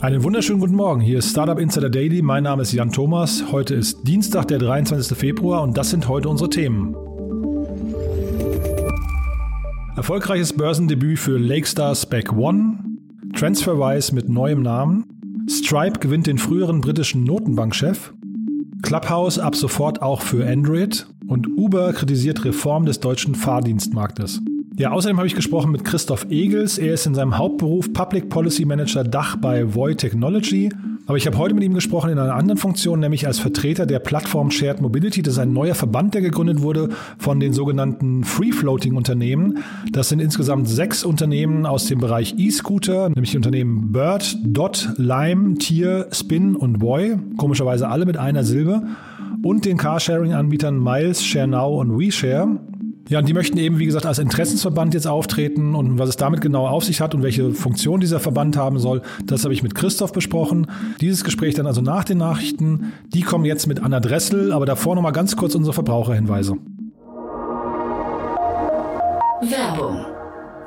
Einen wunderschönen guten Morgen. Hier ist Startup Insider Daily. Mein Name ist Jan Thomas. Heute ist Dienstag, der 23. Februar und das sind heute unsere Themen. Erfolgreiches Börsendebüt für Lakestar Spec One. TransferWise mit neuem Namen. Stripe gewinnt den früheren britischen Notenbankchef. Clubhouse ab sofort auch für Android. Und Uber kritisiert Reform des deutschen Fahrdienstmarktes. Ja, außerdem habe ich gesprochen mit Christoph Egels. Er ist in seinem Hauptberuf Public Policy Manager Dach bei Voy Technology. Aber ich habe heute mit ihm gesprochen in einer anderen Funktion, nämlich als Vertreter der Plattform Shared Mobility. Das ist ein neuer Verband, der gegründet wurde von den sogenannten Free-Floating-Unternehmen. Das sind insgesamt sechs Unternehmen aus dem Bereich E-Scooter, nämlich die Unternehmen Bird, Dot, Lime, Tier, Spin und Voy. Komischerweise alle mit einer Silbe. Und den Carsharing-Anbietern Miles, ShareNow und WeShare. Ja, und die möchten eben, wie gesagt, als Interessensverband jetzt auftreten und was es damit genau auf sich hat und welche Funktion dieser Verband haben soll, das habe ich mit Christoph besprochen. Dieses Gespräch dann also nach den Nachrichten. Die kommen jetzt mit Anna Dressel, aber davor nochmal ganz kurz unsere Verbraucherhinweise. Werbung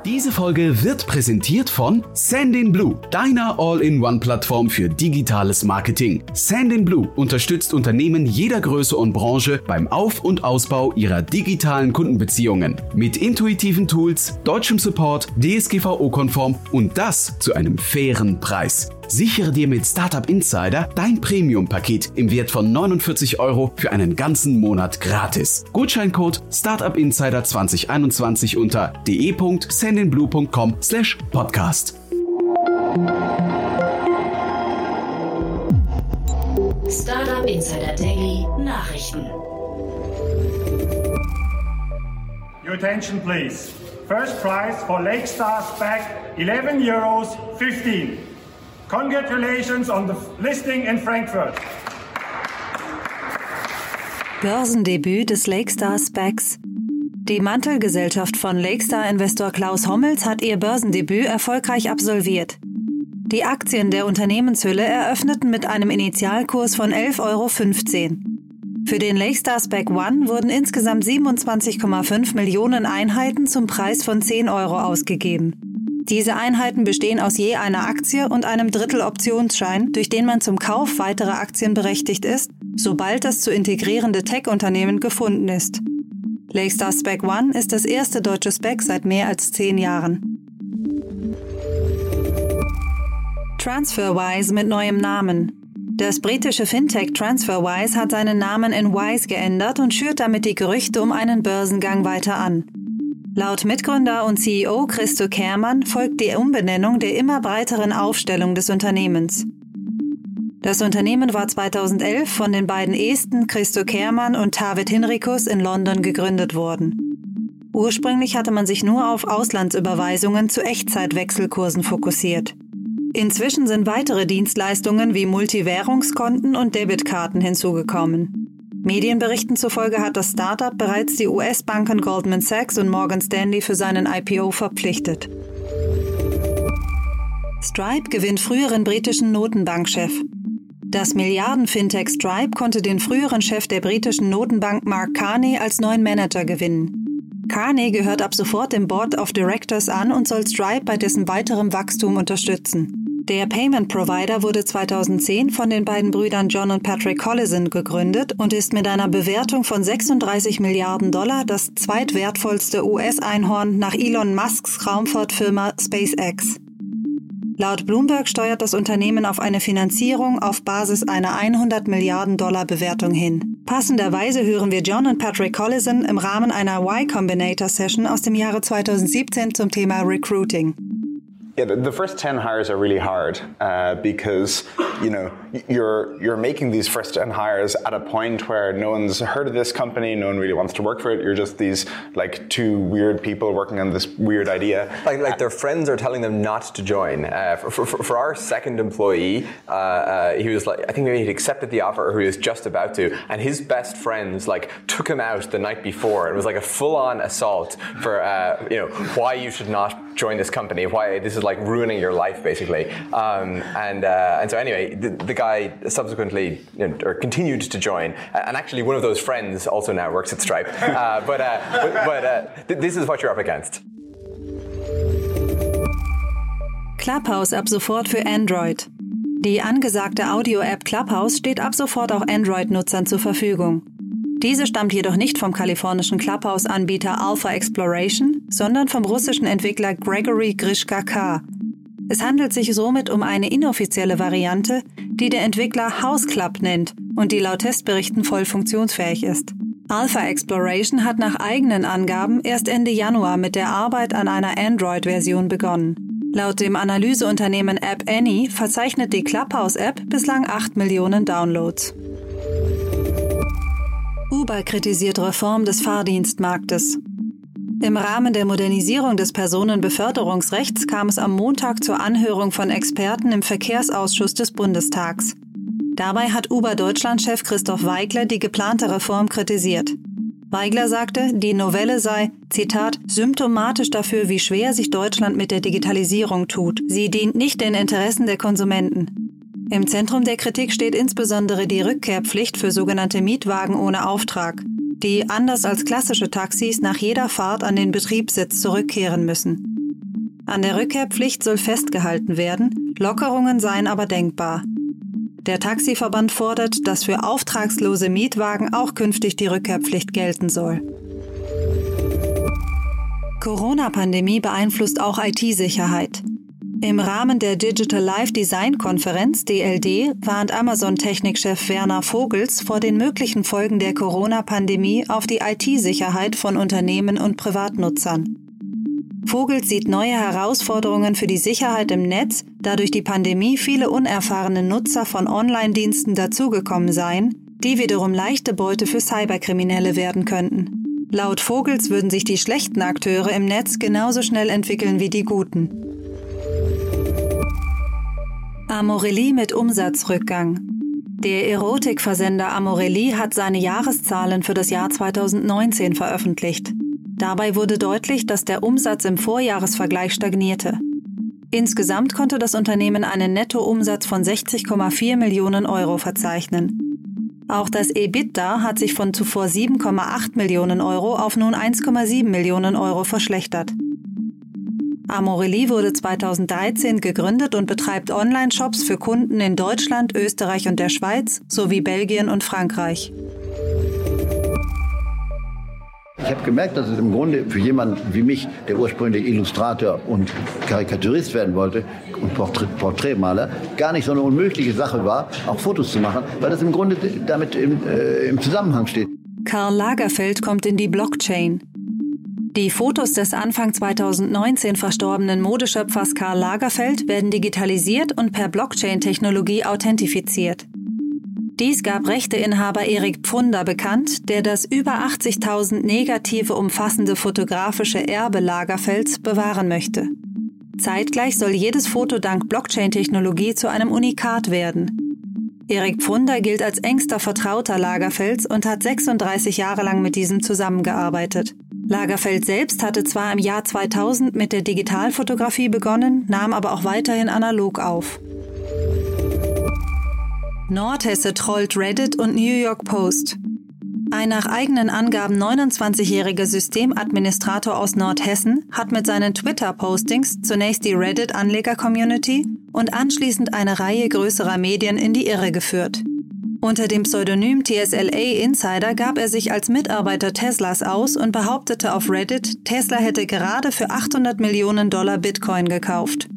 diese Folge wird präsentiert von Sendinblue, deiner All-in-One-Plattform für digitales Marketing. Sendinblue unterstützt Unternehmen jeder Größe und Branche beim Auf- und Ausbau ihrer digitalen Kundenbeziehungen. Mit intuitiven Tools, deutschem Support, DSGVO-konform und das zu einem fairen Preis. Sichere dir mit Startup Insider dein Premium-Paket im Wert von 49 Euro für einen ganzen Monat gratis. Gutscheincode Startup Insider 2021 unter de.sendinblue.com slash podcast. Startup Insider Daily Nachrichten. Your attention please. First prize for Lake Stars back 11 euros 15. Congratulations on the listing in Frankfurt. Börsendebüt des Lakestar Specs. Die Mantelgesellschaft von Lakestar Investor Klaus Hommels hat ihr Börsendebüt erfolgreich absolviert. Die Aktien der Unternehmenshülle eröffneten mit einem Initialkurs von 11,15 Euro. Für den Lakestar Spec One wurden insgesamt 27,5 Millionen Einheiten zum Preis von 10 Euro ausgegeben. Diese Einheiten bestehen aus je einer Aktie und einem Drittel Optionsschein, durch den man zum Kauf weiterer Aktien berechtigt ist, sobald das zu integrierende Tech-Unternehmen gefunden ist. Lakestar Spec One ist das erste deutsche Spec seit mehr als zehn Jahren. TransferWise mit neuem Namen. Das britische Fintech TransferWise hat seinen Namen in Wise geändert und schürt damit die Gerüchte um einen Börsengang weiter an. Laut Mitgründer und CEO Christo Kehrmann folgt die Umbenennung der immer breiteren Aufstellung des Unternehmens. Das Unternehmen war 2011 von den beiden Esten Christo Kehrmann und David Hinrikus in London gegründet worden. Ursprünglich hatte man sich nur auf Auslandsüberweisungen zu Echtzeitwechselkursen fokussiert. Inzwischen sind weitere Dienstleistungen wie Multivährungskonten und Debitkarten hinzugekommen. Medienberichten zufolge hat das Startup bereits die US-Banken Goldman Sachs und Morgan Stanley für seinen IPO verpflichtet. Stripe gewinnt früheren britischen Notenbankchef. Das Milliarden-Fintech Stripe konnte den früheren Chef der britischen Notenbank Mark Carney als neuen Manager gewinnen. Carney gehört ab sofort dem Board of Directors an und soll Stripe bei dessen weiterem Wachstum unterstützen. Der Payment Provider wurde 2010 von den beiden Brüdern John und Patrick Collison gegründet und ist mit einer Bewertung von 36 Milliarden Dollar das zweitwertvollste US-Einhorn nach Elon Musks Raumfahrtfirma SpaceX. Laut Bloomberg steuert das Unternehmen auf eine Finanzierung auf Basis einer 100 Milliarden Dollar Bewertung hin. Passenderweise hören wir John und Patrick Collison im Rahmen einer Y Combinator Session aus dem Jahre 2017 zum Thema Recruiting. Yeah, the first ten hires are really hard uh, because you know you're you're making these first ten hires at a point where no one's heard of this company, no one really wants to work for it. You're just these like two weird people working on this weird idea. Like like their friends are telling them not to join. Uh, for, for, for, our second employee, uh, uh, he was like I think maybe he'd accepted the offer or he was just about to, and his best friends like took him out the night before. It was like a full on assault for uh, you know why you should not join this company, why this is like ruining your life basically. Um, and uh, and so anyway, the, the guy subsequently you know, or continued to join, and actually one of those friends also now works at Stripe. Uh, but uh, but, but uh, th this is what you're up against. Clubhouse ab sofort für Android. Die angesagte Audio-App Clubhouse steht ab sofort auch Android-Nutzern zur Verfügung. Diese stammt jedoch nicht vom kalifornischen Clubhouse-Anbieter Alpha Exploration, sondern vom russischen Entwickler Gregory Grishka K. Es handelt sich somit um eine inoffizielle Variante, die der Entwickler House Club nennt und die laut Testberichten voll funktionsfähig ist. Alpha Exploration hat nach eigenen Angaben erst Ende Januar mit der Arbeit an einer Android-Version begonnen. Laut dem Analyseunternehmen App Annie verzeichnet die Clubhouse-App bislang 8 Millionen Downloads. Uber kritisiert Reform des Fahrdienstmarktes. Im Rahmen der Modernisierung des Personenbeförderungsrechts kam es am Montag zur Anhörung von Experten im Verkehrsausschuss des Bundestags. Dabei hat Uber Deutschland-Chef Christoph Weigler die geplante Reform kritisiert. Weigler sagte, die Novelle sei, Zitat, symptomatisch dafür, wie schwer sich Deutschland mit der Digitalisierung tut. Sie dient nicht den Interessen der Konsumenten. Im Zentrum der Kritik steht insbesondere die Rückkehrpflicht für sogenannte Mietwagen ohne Auftrag, die anders als klassische Taxis nach jeder Fahrt an den Betriebssitz zurückkehren müssen. An der Rückkehrpflicht soll festgehalten werden, Lockerungen seien aber denkbar. Der Taxiverband fordert, dass für auftragslose Mietwagen auch künftig die Rückkehrpflicht gelten soll. Corona-Pandemie beeinflusst auch IT-Sicherheit. Im Rahmen der Digital Life Design Konferenz DLD warnt Amazon-Technikchef Werner Vogels vor den möglichen Folgen der Corona-Pandemie auf die IT-Sicherheit von Unternehmen und Privatnutzern. Vogel sieht neue Herausforderungen für die Sicherheit im Netz, da durch die Pandemie viele unerfahrene Nutzer von Online-Diensten dazugekommen seien, die wiederum leichte Beute für Cyberkriminelle werden könnten. Laut Vogels würden sich die schlechten Akteure im Netz genauso schnell entwickeln wie die guten. Amorelie mit Umsatzrückgang. Der Erotikversender Amorelie hat seine Jahreszahlen für das Jahr 2019 veröffentlicht. Dabei wurde deutlich, dass der Umsatz im Vorjahresvergleich stagnierte. Insgesamt konnte das Unternehmen einen Nettoumsatz von 60,4 Millionen Euro verzeichnen. Auch das EBITDA hat sich von zuvor 7,8 Millionen Euro auf nun 1,7 Millionen Euro verschlechtert. Amorelie wurde 2013 gegründet und betreibt Online-Shops für Kunden in Deutschland, Österreich und der Schweiz sowie Belgien und Frankreich. Ich habe gemerkt, dass es im Grunde für jemanden wie mich, der ursprünglich Illustrator und Karikaturist werden wollte und Porträtmaler, gar nicht so eine unmögliche Sache war, auch Fotos zu machen, weil das im Grunde damit im, äh, im Zusammenhang steht. Karl Lagerfeld kommt in die Blockchain. Die Fotos des Anfang 2019 verstorbenen Modeschöpfers Karl Lagerfeld werden digitalisiert und per Blockchain-Technologie authentifiziert. Dies gab Rechteinhaber Erik Pfunder bekannt, der das über 80.000 negative umfassende fotografische Erbe Lagerfelds bewahren möchte. Zeitgleich soll jedes Foto dank Blockchain-Technologie zu einem Unikat werden. Erik Pfunder gilt als engster Vertrauter Lagerfelds und hat 36 Jahre lang mit diesem zusammengearbeitet. Lagerfeld selbst hatte zwar im Jahr 2000 mit der Digitalfotografie begonnen, nahm aber auch weiterhin analog auf. Nordhesse trollt Reddit und New York Post. Ein nach eigenen Angaben 29-jähriger Systemadministrator aus Nordhessen hat mit seinen Twitter-Postings zunächst die Reddit-Anleger-Community und anschließend eine Reihe größerer Medien in die Irre geführt. Unter dem Pseudonym TSLA Insider gab er sich als Mitarbeiter Teslas aus und behauptete auf Reddit, Tesla hätte gerade für 800 Millionen Dollar Bitcoin gekauft.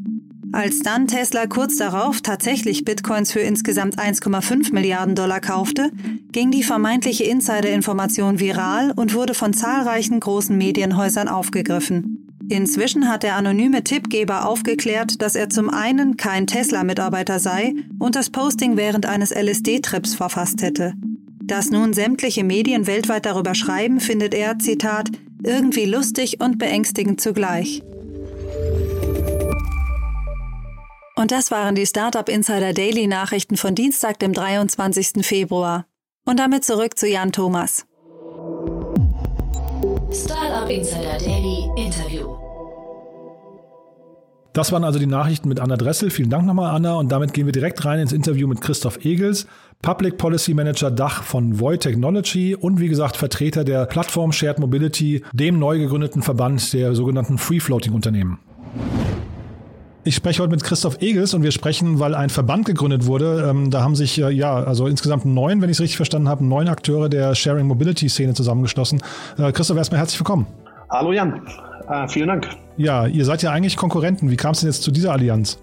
Als dann Tesla kurz darauf tatsächlich Bitcoins für insgesamt 1,5 Milliarden Dollar kaufte, ging die vermeintliche Insider-Information viral und wurde von zahlreichen großen Medienhäusern aufgegriffen. Inzwischen hat der anonyme Tippgeber aufgeklärt, dass er zum einen kein Tesla-Mitarbeiter sei und das Posting während eines LSD-Trips verfasst hätte. Dass nun sämtliche Medien weltweit darüber schreiben, findet er, Zitat, irgendwie lustig und beängstigend zugleich. Und das waren die Startup Insider Daily Nachrichten von Dienstag, dem 23. Februar. Und damit zurück zu Jan Thomas. Startup Insider Daily Interview. Das waren also die Nachrichten mit Anna Dressel. Vielen Dank nochmal, Anna. Und damit gehen wir direkt rein ins Interview mit Christoph Egels, Public Policy Manager Dach von Void Technology und wie gesagt Vertreter der Plattform Shared Mobility, dem neu gegründeten Verband der sogenannten Free Floating Unternehmen. Ich spreche heute mit Christoph Egels und wir sprechen, weil ein Verband gegründet wurde. Ähm, da haben sich äh, ja, also insgesamt neun, wenn ich es richtig verstanden habe, neun Akteure der Sharing Mobility Szene zusammengeschlossen. Äh, Christoph, erstmal herzlich willkommen. Hallo Jan, äh, vielen Dank. Ja, ihr seid ja eigentlich Konkurrenten. Wie kam es denn jetzt zu dieser Allianz?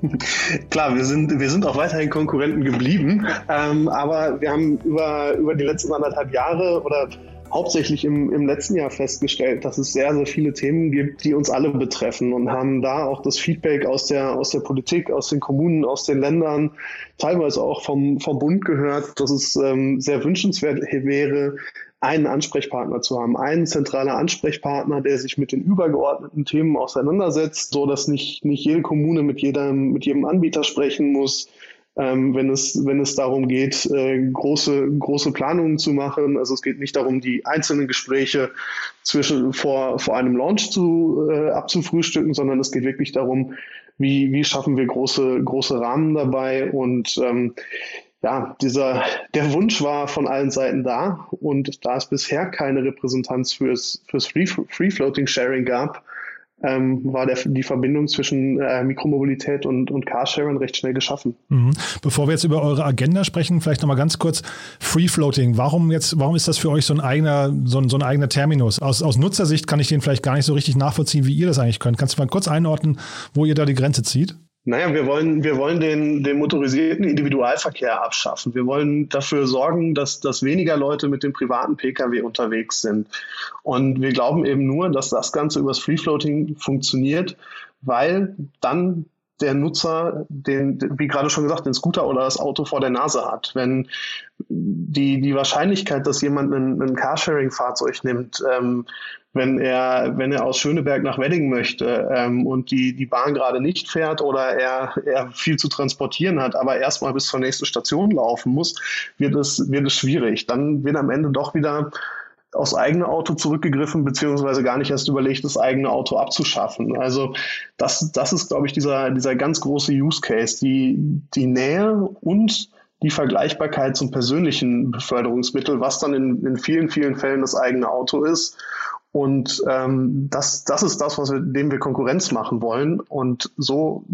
Klar, wir sind, wir sind auch weiterhin Konkurrenten geblieben, ähm, aber wir haben über, über die letzten anderthalb Jahre oder hauptsächlich im, im letzten Jahr festgestellt, dass es sehr, sehr viele Themen gibt, die uns alle betreffen und haben da auch das Feedback aus der, aus der Politik, aus den Kommunen, aus den Ländern, teilweise auch vom, vom Bund gehört, dass es ähm, sehr wünschenswert wäre, einen Ansprechpartner zu haben, einen zentraler Ansprechpartner, der sich mit den übergeordneten Themen auseinandersetzt, so dass nicht, nicht jede Kommune mit jedem, mit jedem Anbieter sprechen muss, ähm, wenn, es, wenn es darum geht, äh, große, große Planungen zu machen. Also es geht nicht darum, die einzelnen Gespräche zwischen, vor, vor einem Launch zu, äh, abzufrühstücken, sondern es geht wirklich darum, wie, wie schaffen wir große, große Rahmen dabei und ähm, ja, dieser, der Wunsch war von allen Seiten da und da es bisher keine Repräsentanz fürs, fürs Free-Floating-Sharing gab, ähm, war der, die Verbindung zwischen äh, Mikromobilität und, und Carsharing recht schnell geschaffen. Mhm. Bevor wir jetzt über eure Agenda sprechen, vielleicht nochmal ganz kurz Free Floating. Warum jetzt, warum ist das für euch so ein eigener, so ein, so ein eigener Terminus? Aus, aus Nutzersicht kann ich den vielleicht gar nicht so richtig nachvollziehen, wie ihr das eigentlich könnt. Kannst du mal kurz einordnen, wo ihr da die Grenze zieht? Naja, wir wollen, wir wollen den, den motorisierten Individualverkehr abschaffen. Wir wollen dafür sorgen, dass, dass weniger Leute mit dem privaten Pkw unterwegs sind. Und wir glauben eben nur, dass das Ganze übers Free Floating funktioniert, weil dann der Nutzer den, wie gerade schon gesagt, den Scooter oder das Auto vor der Nase hat. Wenn die, die Wahrscheinlichkeit, dass jemand ein, ein Carsharing-Fahrzeug nimmt, ähm, wenn er, wenn er aus Schöneberg nach Wedding möchte ähm, und die, die Bahn gerade nicht fährt oder er, er viel zu transportieren hat, aber erstmal bis zur nächsten Station laufen muss, wird es, wird es schwierig. Dann wird am Ende doch wieder aufs eigene Auto zurückgegriffen, beziehungsweise gar nicht erst überlegt, das eigene Auto abzuschaffen. Also das, das ist, glaube ich, dieser, dieser ganz große Use Case, die, die Nähe und die Vergleichbarkeit zum persönlichen Beförderungsmittel, was dann in, in vielen, vielen Fällen das eigene Auto ist. Und ähm, das, das ist das, was wir, dem wir Konkurrenz machen wollen. Und so,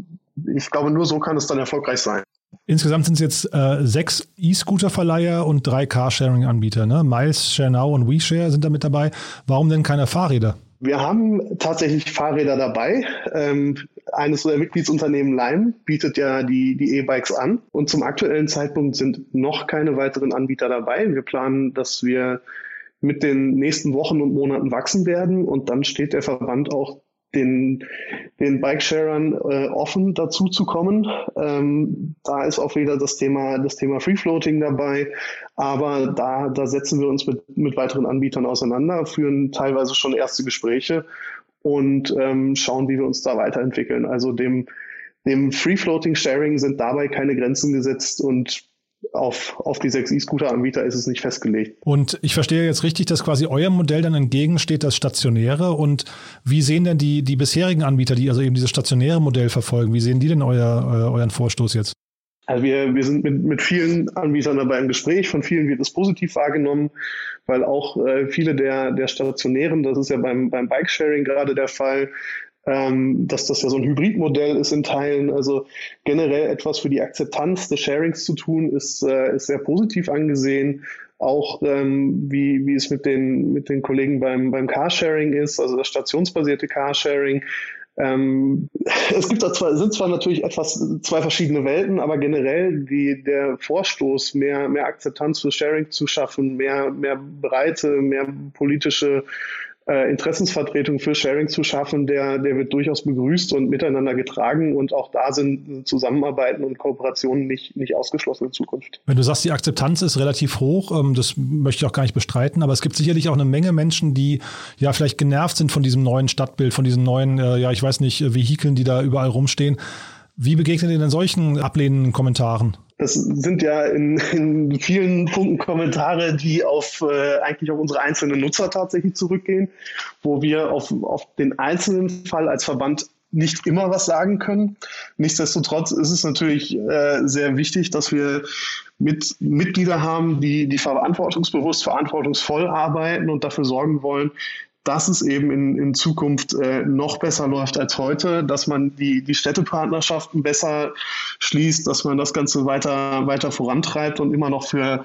ich glaube, nur so kann es dann erfolgreich sein. Insgesamt sind es jetzt äh, sechs E-Scooter-Verleiher und drei Carsharing-Anbieter. Ne? Miles, ShareNow und WeShare sind da mit dabei. Warum denn keine Fahrräder? Wir haben tatsächlich Fahrräder dabei. Ähm, eines unserer Mitgliedsunternehmen Lime bietet ja die, die E-Bikes an. Und zum aktuellen Zeitpunkt sind noch keine weiteren Anbieter dabei. Wir planen, dass wir mit den nächsten Wochen und Monaten wachsen werden. Und dann steht der Verband auch den, den Bike-Sharern äh, offen dazu zu kommen. Ähm, da ist auch wieder das Thema, das Thema Free Floating dabei. Aber da, da setzen wir uns mit, mit weiteren Anbietern auseinander, führen teilweise schon erste Gespräche und ähm, schauen, wie wir uns da weiterentwickeln. Also dem, dem Free Floating Sharing sind dabei keine Grenzen gesetzt und auf, auf die 6i-Scooter-Anbieter ist es nicht festgelegt. Und ich verstehe jetzt richtig, dass quasi euer Modell dann entgegensteht, das stationäre. Und wie sehen denn die, die bisherigen Anbieter, die also eben dieses stationäre Modell verfolgen, wie sehen die denn euer, euer, euren Vorstoß jetzt? Also wir, wir sind mit, mit vielen Anbietern dabei im Gespräch, von vielen wird es positiv wahrgenommen, weil auch äh, viele der, der stationären, das ist ja beim, beim Bikesharing gerade der Fall, ähm, dass das ja so ein Hybridmodell ist in Teilen. Also generell etwas für die Akzeptanz des Sharings zu tun, ist, äh, ist sehr positiv angesehen. Auch ähm, wie, wie es mit den, mit den Kollegen beim, beim Carsharing ist, also das stationsbasierte Carsharing. Ähm, es gibt da zwar, sind zwar natürlich etwas zwei verschiedene Welten, aber generell die, der Vorstoß, mehr, mehr Akzeptanz für Sharing zu schaffen, mehr, mehr Breite, mehr politische äh, Interessensvertretung für Sharing zu schaffen, der, der wird durchaus begrüßt und miteinander getragen und auch da sind Zusammenarbeiten und Kooperationen nicht, nicht ausgeschlossen in Zukunft. Wenn du sagst, die Akzeptanz ist relativ hoch, ähm, das möchte ich auch gar nicht bestreiten, aber es gibt sicherlich auch eine Menge Menschen, die ja vielleicht genervt sind von diesem neuen Stadtbild, von diesen neuen, äh, ja, ich weiß nicht, Vehikeln, die da überall rumstehen. Wie begegnet ihr denn solchen ablehnenden Kommentaren? Das sind ja in, in vielen Punkten Kommentare, die auf äh, eigentlich auf unsere einzelnen Nutzer tatsächlich zurückgehen, wo wir auf, auf den einzelnen Fall als Verband nicht immer was sagen können. Nichtsdestotrotz ist es natürlich äh, sehr wichtig, dass wir mit Mitglieder haben, die, die verantwortungsbewusst, verantwortungsvoll arbeiten und dafür sorgen wollen, dass es eben in, in Zukunft äh, noch besser läuft als heute, dass man die, die Städtepartnerschaften besser schließt, dass man das Ganze weiter, weiter vorantreibt und immer noch für,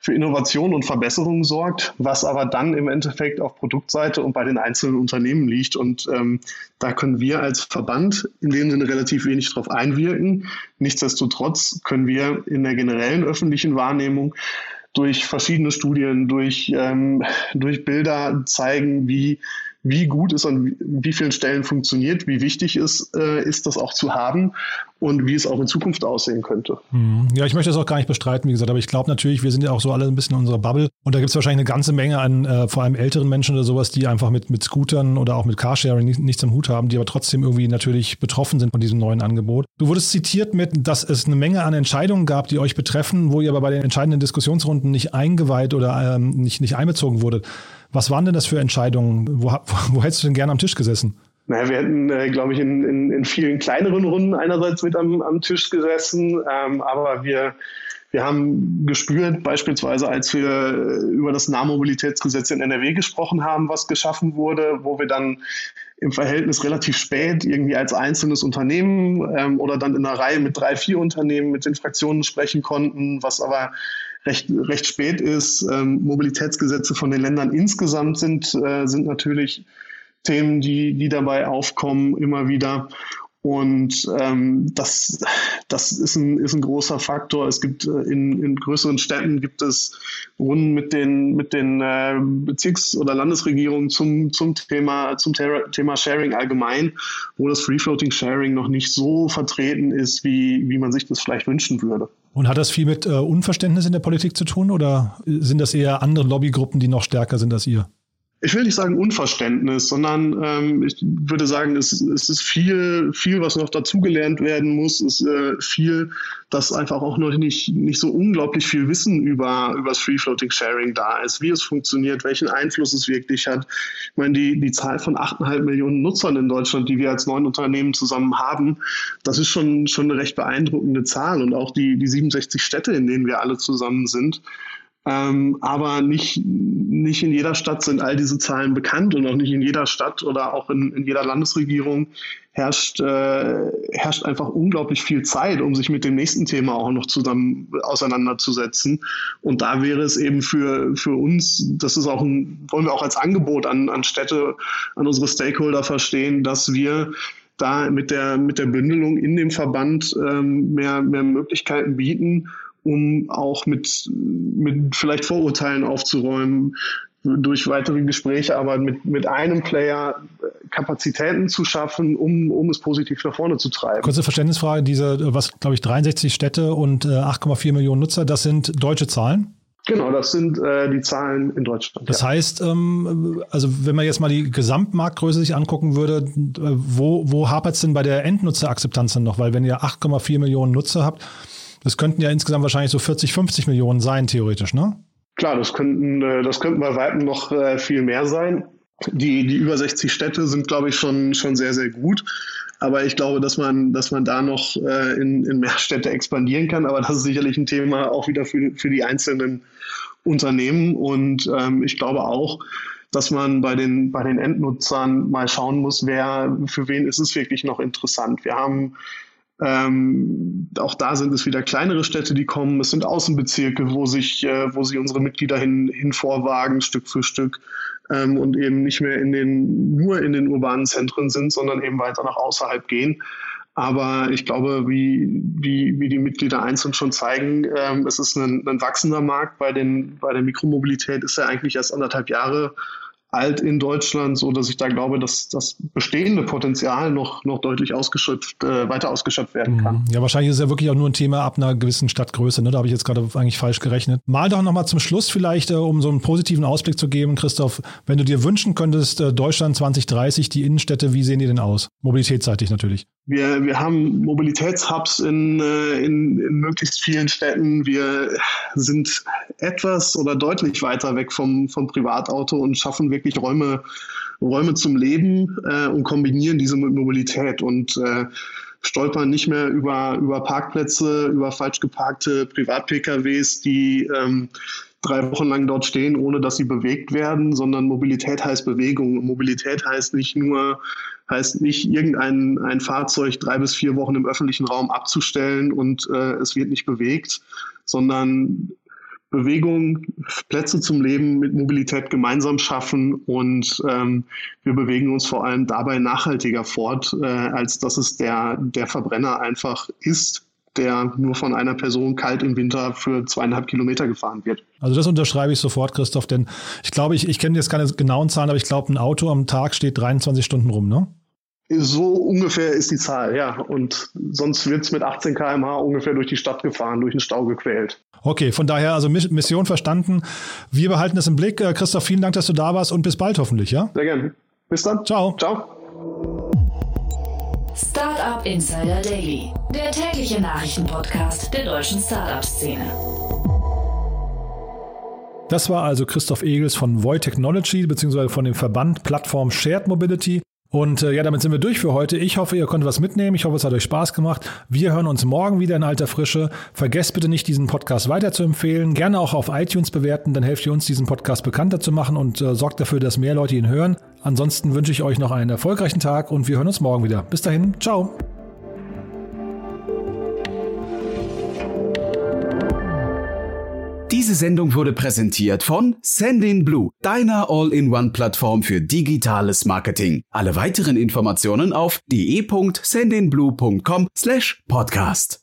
für Innovation und Verbesserungen sorgt, was aber dann im Endeffekt auf Produktseite und bei den einzelnen Unternehmen liegt. Und ähm, da können wir als Verband in dem Sinne relativ wenig darauf einwirken. Nichtsdestotrotz können wir in der generellen öffentlichen Wahrnehmung durch verschiedene Studien, durch, ähm, durch Bilder zeigen, wie, wie gut es an wie vielen Stellen funktioniert, wie wichtig es äh, ist, das auch zu haben und wie es auch in Zukunft aussehen könnte. Mhm. Ja, ich möchte das auch gar nicht bestreiten, wie gesagt, aber ich glaube natürlich, wir sind ja auch so alle ein bisschen in unserer Bubble und da gibt es wahrscheinlich eine ganze Menge an äh, vor allem älteren Menschen oder sowas, die einfach mit, mit Scootern oder auch mit Carsharing nicht, nichts im Hut haben, die aber trotzdem irgendwie natürlich betroffen sind von diesem neuen Angebot. Du wurdest zitiert mit, dass es eine Menge an Entscheidungen gab, die euch betreffen, wo ihr aber bei den entscheidenden Diskussionsrunden nicht eingeweiht oder ähm, nicht, nicht einbezogen wurdet. Was waren denn das für Entscheidungen? Wo, wo hättest du denn gerne am Tisch gesessen? Naja, wir hätten, äh, glaube ich, in, in, in vielen kleineren Runden einerseits mit am, am Tisch gesessen, ähm, aber wir, wir haben gespürt, beispielsweise als wir über das Nahmobilitätsgesetz in NRW gesprochen haben, was geschaffen wurde, wo wir dann im Verhältnis relativ spät irgendwie als einzelnes Unternehmen ähm, oder dann in einer Reihe mit drei, vier Unternehmen mit den Fraktionen sprechen konnten, was aber recht, recht spät ist. Ähm, Mobilitätsgesetze von den Ländern insgesamt sind, äh, sind natürlich Themen, die, die dabei aufkommen, immer wieder. Und ähm, das, das ist, ein, ist ein großer Faktor. Es gibt äh, in, in größeren Städten gibt es Runden mit den, mit den äh, Bezirks- oder Landesregierungen zum, zum, Thema, zum Thema Sharing allgemein, wo das Free-Floating Sharing noch nicht so vertreten ist, wie, wie man sich das vielleicht wünschen würde. Und hat das viel mit äh, Unverständnis in der Politik zu tun oder sind das eher andere Lobbygruppen, die noch stärker sind als ihr? Ich will nicht sagen Unverständnis, sondern ähm, ich würde sagen, es, es ist viel, viel, was noch dazugelernt werden muss. Es ist äh, viel, dass einfach auch noch nicht, nicht so unglaublich viel Wissen über, über das Free-Floating Sharing da ist, wie es funktioniert, welchen Einfluss es wirklich hat. Ich meine, die, die Zahl von 8,5 Millionen Nutzern in Deutschland, die wir als neun Unternehmen zusammen haben, das ist schon, schon eine recht beeindruckende Zahl. Und auch die, die 67 Städte, in denen wir alle zusammen sind. Ähm, aber nicht, nicht in jeder Stadt sind all diese Zahlen bekannt und auch nicht in jeder Stadt oder auch in, in jeder Landesregierung herrscht, äh, herrscht einfach unglaublich viel Zeit, um sich mit dem nächsten Thema auch noch zusammen auseinanderzusetzen. Und da wäre es eben für, für uns, das ist auch ein, wollen wir auch als Angebot an, an Städte, an unsere Stakeholder verstehen, dass wir da mit der, mit der Bündelung in dem Verband ähm, mehr, mehr Möglichkeiten bieten, um auch mit, mit vielleicht Vorurteilen aufzuräumen, durch weitere Gespräche, aber mit, mit einem Player Kapazitäten zu schaffen, um, um es positiv nach vorne zu treiben. Kurze Verständnisfrage, diese, was glaube ich, 63 Städte und äh, 8,4 Millionen Nutzer, das sind deutsche Zahlen? Genau, das sind äh, die Zahlen in Deutschland. Das ja. heißt, ähm, also wenn man jetzt mal die Gesamtmarktgröße sich angucken würde, wo, wo hapert es denn bei der Endnutzerakzeptanz denn noch? Weil wenn ihr 8,4 Millionen Nutzer habt, das könnten ja insgesamt wahrscheinlich so 40, 50 Millionen sein, theoretisch, ne? Klar, das könnten, äh, das könnten bei Weitem noch äh, viel mehr sein. Die, die über 60 Städte sind, glaube ich, schon, schon sehr, sehr gut. Aber ich glaube, dass man, dass man da noch äh, in, in mehr Städte expandieren kann. Aber das ist sicherlich ein Thema auch wieder für, für die einzelnen Unternehmen. Und ähm, ich glaube auch, dass man bei den, bei den Endnutzern mal schauen muss, wer, für wen ist es wirklich noch interessant. Wir haben ähm, auch da sind es wieder kleinere Städte, die kommen. Es sind Außenbezirke, wo sich, äh, wo sich unsere Mitglieder hin, hin vorwagen, Stück für Stück. Ähm, und eben nicht mehr in den, nur in den urbanen Zentren sind, sondern eben weiter nach außerhalb gehen. Aber ich glaube, wie, wie, wie die Mitglieder einzeln schon zeigen, ähm, es ist ein, ein wachsender Markt. Bei, den, bei der Mikromobilität ist er eigentlich erst anderthalb Jahre alt in Deutschland, so dass ich da glaube, dass das bestehende Potenzial noch, noch deutlich ausgeschöpft, äh, weiter ausgeschöpft werden kann. Mhm. Ja, wahrscheinlich ist es ja wirklich auch nur ein Thema ab einer gewissen Stadtgröße. Ne? Da habe ich jetzt gerade eigentlich falsch gerechnet. Mal doch nochmal zum Schluss vielleicht, äh, um so einen positiven Ausblick zu geben, Christoph, wenn du dir wünschen könntest, äh, Deutschland 2030, die Innenstädte, wie sehen die denn aus? Mobilitätsseitig natürlich. Wir, wir haben Mobilitätshubs in, äh, in, in möglichst vielen Städten. Wir sind etwas oder deutlich weiter weg vom, vom Privatauto und schaffen wirklich Räume, Räume zum Leben äh, und kombinieren diese mit Mobilität und äh, stolpern nicht mehr über, über Parkplätze, über falsch geparkte Privat-PKWs, die, ähm, drei Wochen lang dort stehen, ohne dass sie bewegt werden, sondern Mobilität heißt Bewegung. Mobilität heißt nicht nur, heißt nicht irgendein ein Fahrzeug drei bis vier Wochen im öffentlichen Raum abzustellen und äh, es wird nicht bewegt, sondern Bewegung, Plätze zum Leben mit Mobilität gemeinsam schaffen und ähm, wir bewegen uns vor allem dabei nachhaltiger fort, äh, als dass es der, der Verbrenner einfach ist, der nur von einer Person kalt im Winter für zweieinhalb Kilometer gefahren wird. Also das unterschreibe ich sofort, Christoph, denn ich glaube, ich, ich kenne jetzt keine genauen Zahlen, aber ich glaube, ein Auto am Tag steht 23 Stunden rum, ne? So ungefähr ist die Zahl, ja. Und sonst wird es mit 18 km/h ungefähr durch die Stadt gefahren, durch den Stau gequält. Okay, von daher also Mission verstanden. Wir behalten es im Blick. Äh, Christoph, vielen Dank, dass du da warst und bis bald hoffentlich, ja? Sehr gerne. Bis dann. Ciao. Ciao. Startup Insider Daily, der tägliche Nachrichtenpodcast der deutschen Startup-Szene. Das war also Christoph Egels von Void Technology bzw. von dem Verband Plattform Shared Mobility. Und äh, ja, damit sind wir durch für heute. Ich hoffe, ihr konntet was mitnehmen. Ich hoffe, es hat euch Spaß gemacht. Wir hören uns morgen wieder in alter Frische. Vergesst bitte nicht, diesen Podcast weiter zu empfehlen. Gerne auch auf iTunes bewerten, dann helft ihr uns, diesen Podcast bekannter zu machen und äh, sorgt dafür, dass mehr Leute ihn hören. Ansonsten wünsche ich euch noch einen erfolgreichen Tag und wir hören uns morgen wieder. Bis dahin, ciao. Diese Sendung wurde präsentiert von Sendinblue, deiner All-in-One-Plattform für digitales Marketing. Alle weiteren Informationen auf de.sendinblue.com/podcast.